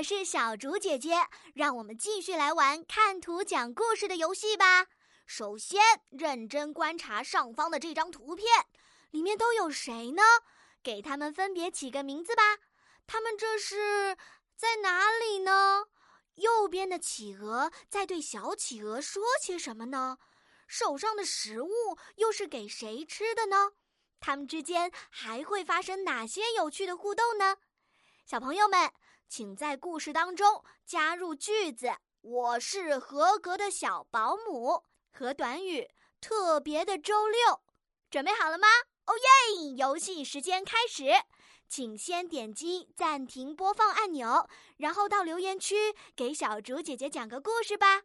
我是小竹姐姐，让我们继续来玩看图讲故事的游戏吧。首先，认真观察上方的这张图片，里面都有谁呢？给他们分别起个名字吧。他们这是在哪里呢？右边的企鹅在对小企鹅说些什么呢？手上的食物又是给谁吃的呢？他们之间还会发生哪些有趣的互动呢？小朋友们，请在故事当中加入句子“我是合格的小保姆”和短语“特别的周六”。准备好了吗？哦耶！游戏时间开始，请先点击暂停播放按钮，然后到留言区给小竹姐姐讲个故事吧。